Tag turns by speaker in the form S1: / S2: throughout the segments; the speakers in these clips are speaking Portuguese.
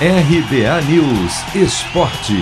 S1: RBA News Esporte.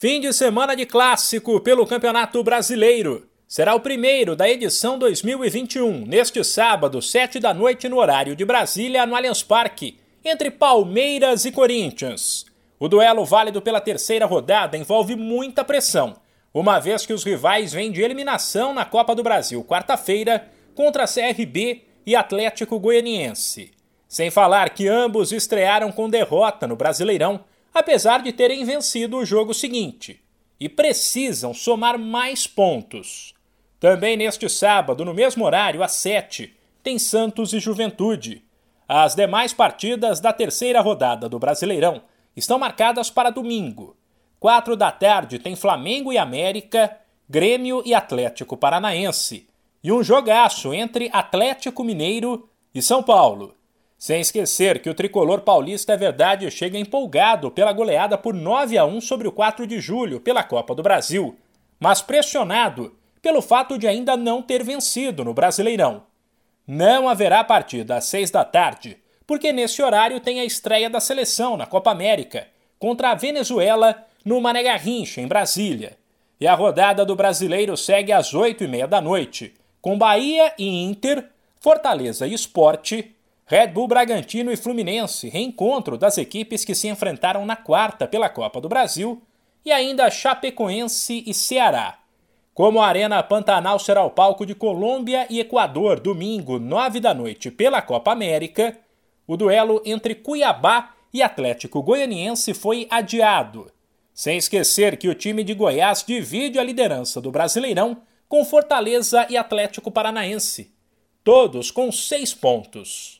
S2: Fim de semana de clássico pelo Campeonato Brasileiro. Será o primeiro da edição 2021, neste sábado, 7 da noite, no horário de Brasília, no Allianz Parque, entre Palmeiras e Corinthians. O duelo válido pela terceira rodada envolve muita pressão, uma vez que os rivais vêm de eliminação na Copa do Brasil quarta-feira contra a CRB e Atlético Goianiense. Sem falar que ambos estrearam com derrota no Brasileirão, apesar de terem vencido o jogo seguinte, e precisam somar mais pontos. Também neste sábado, no mesmo horário, às 7, tem Santos e Juventude. As demais partidas da terceira rodada do Brasileirão estão marcadas para domingo. 4 da tarde tem Flamengo e América, Grêmio e Atlético Paranaense. E um jogaço entre Atlético Mineiro e São Paulo. Sem esquecer que o tricolor paulista é verdade chega empolgado pela goleada por 9 a 1 sobre o 4 de julho pela Copa do Brasil, mas pressionado pelo fato de ainda não ter vencido no Brasileirão. Não haverá partida às 6 da tarde, porque nesse horário tem a estreia da seleção na Copa América contra a Venezuela no Mané Garrincha, em Brasília. E a rodada do Brasileiro segue às 8 e meia da noite, com Bahia e Inter, Fortaleza e Esporte Red Bull Bragantino e Fluminense, reencontro das equipes que se enfrentaram na quarta pela Copa do Brasil, e ainda Chapecoense e Ceará. Como a Arena Pantanal será o palco de Colômbia e Equador domingo, nove da noite, pela Copa América, o duelo entre Cuiabá e Atlético Goianiense foi adiado. Sem esquecer que o time de Goiás divide a liderança do Brasileirão com Fortaleza e Atlético Paranaense, todos com seis pontos.